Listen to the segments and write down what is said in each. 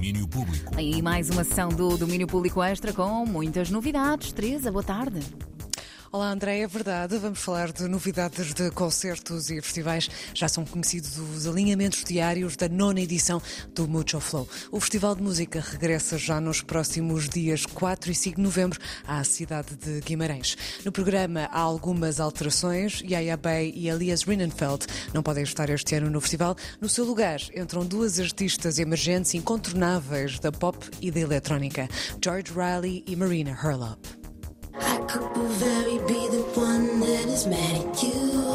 Domínio Público. Aí mais uma sessão do Domínio Público Extra com muitas novidades. Teresa, boa tarde. Olá André, é verdade. Vamos falar de novidades de concertos e festivais. Já são conhecidos os alinhamentos diários da nona edição do Mucho Flow. O Festival de Música regressa já nos próximos dias 4 e 5 de novembro à cidade de Guimarães. No programa há algumas alterações. Yaya Bay e Elias Rinnenfeld não podem estar este ano no festival. No seu lugar entram duas artistas emergentes incontornáveis da pop e da eletrónica, George Riley e Marina Herlop. Could very be the one that is mad at you.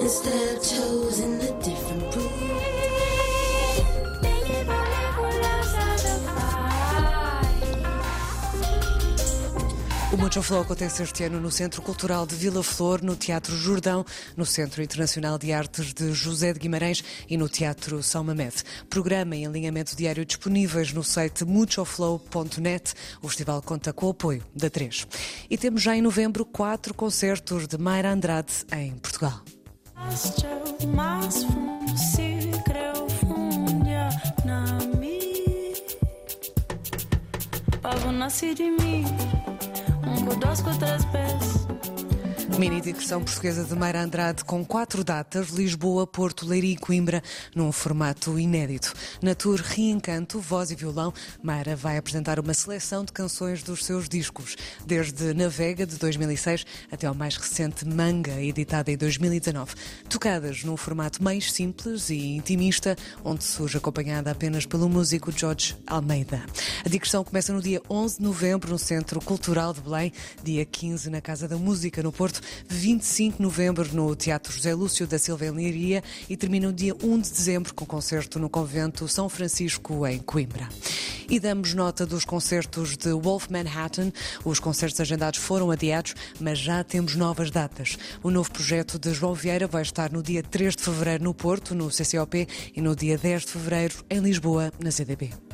Instead of choosing O Mucho Flow acontece este ano no Centro Cultural de Vila Flor, no Teatro Jordão, no Centro Internacional de Artes de José de Guimarães e no Teatro São Mamede. Programa e alinhamento diário disponíveis no site muchoflow.net. O festival conta com o apoio da 3. E temos já em novembro quatro concertos de Mayra Andrade em Portugal. Nasci de mim Conozco outras vezes. Mini digressão portuguesa de Mayra Andrade com quatro datas: Lisboa, Porto, Leiria e Coimbra, num formato inédito. Na tour Reencanto, voz e violão, Mayra vai apresentar uma seleção de canções dos seus discos, desde Navega, de 2006, até ao mais recente Manga, editada em 2019. Tocadas num formato mais simples e intimista, onde surge acompanhada apenas pelo músico Jorge Almeida. A digressão começa no dia 11 de novembro no Centro Cultural de Belém, dia 15 na Casa da Música, no Porto 25 de novembro no Teatro José Lúcio da Silva em e termina o dia 1 de dezembro com concerto no Convento São Francisco em Coimbra. E damos nota dos concertos de Wolf Manhattan. Os concertos agendados foram adiados, mas já temos novas datas. O novo projeto de João Vieira vai estar no dia 3 de fevereiro no Porto, no CCOP, e no dia 10 de fevereiro em Lisboa, na CDB.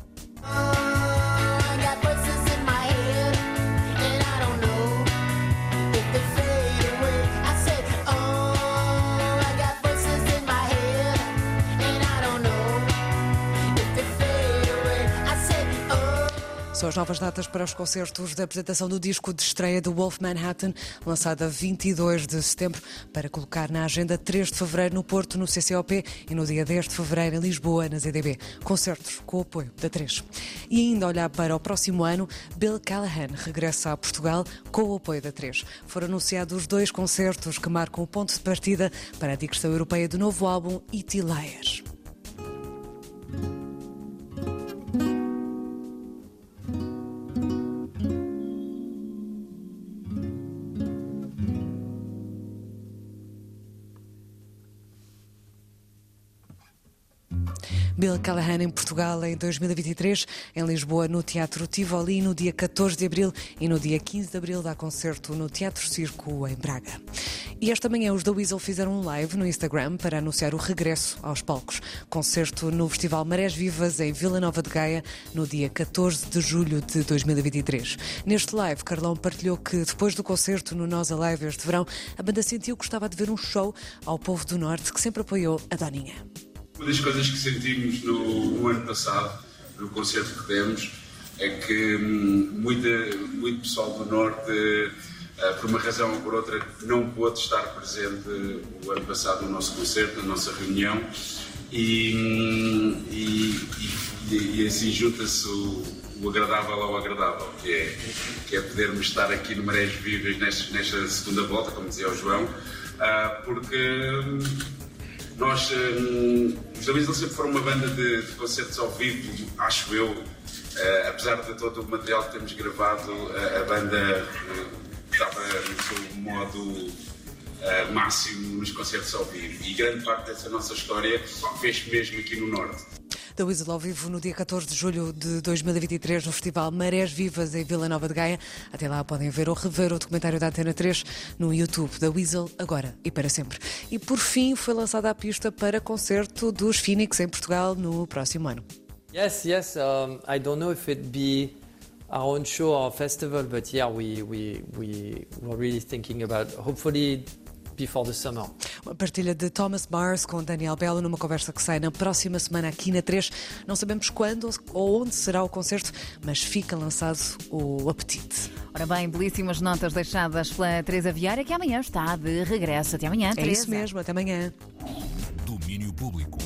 As novas datas para os concertos da apresentação do disco de estreia do Wolf Manhattan, lançado a 22 de setembro, para colocar na agenda 3 de fevereiro no Porto, no CCOP, e no dia 10 de fevereiro em Lisboa, na ZDB. Concertos com o apoio da 3. E ainda olhar para o próximo ano, Bill Callahan regressa a Portugal com o apoio da 3. Foram anunciados dois concertos que marcam o ponto de partida para a digressão europeia do novo álbum E.T. Bill Callahan em Portugal em 2023, em Lisboa no Teatro Tivoli no dia 14 de abril e no dia 15 de abril dá concerto no Teatro Circo em Braga. E esta manhã os da Weasel fizeram um live no Instagram para anunciar o regresso aos palcos. Concerto no Festival Marés Vivas em Vila Nova de Gaia no dia 14 de julho de 2023. Neste live, Carlão partilhou que depois do concerto no Nós Alive este verão, a banda sentiu que gostava de ver um show ao povo do Norte que sempre apoiou a Doninha. Uma das coisas que sentimos no, no ano passado, no concerto que demos, é que hum, muita, muito pessoal do Norte, uh, por uma razão ou por outra, não pôde estar presente o ano passado no nosso concerto, na nossa reunião, e, hum, e, e, e assim junta-se o, o, agradável ao agradável, que é, que é podermos estar aqui no Marés Vivas nesta, nesta segunda volta, como dizia o João, uh, porque hum, nós, um, os Weasel sempre foram uma banda de, de concertos ao vivo, acho eu. Uh, apesar de todo o material que temos gravado, uh, a banda uh, estava no seu modo máximo nos concertos ao vivo. E grande parte dessa nossa história fez mesmo aqui no Norte da Weasel ao vivo no dia 14 de julho de 2023 no Festival Marés Vivas em Vila Nova de Gaia. Até lá podem ver ou rever o documentário da Antena 3 no YouTube da Weasel, agora e para sempre. E por fim foi lançada a pista para concerto dos Phoenix em Portugal no próximo ano. Yes, yes. Um, I don't know if it be our own show or festival, but yeah, we we we were really thinking about hopefully before the summer. Uma partilha de Thomas Mars com Daniel Belo numa conversa que sai na próxima semana aqui na 3. Não sabemos quando ou onde será o concerto, mas fica lançado o apetite. Ora bem, belíssimas notas deixadas pela Teresa Viária, que amanhã está de regresso. Até amanhã, É Teresa. isso mesmo, até amanhã. Domínio Público.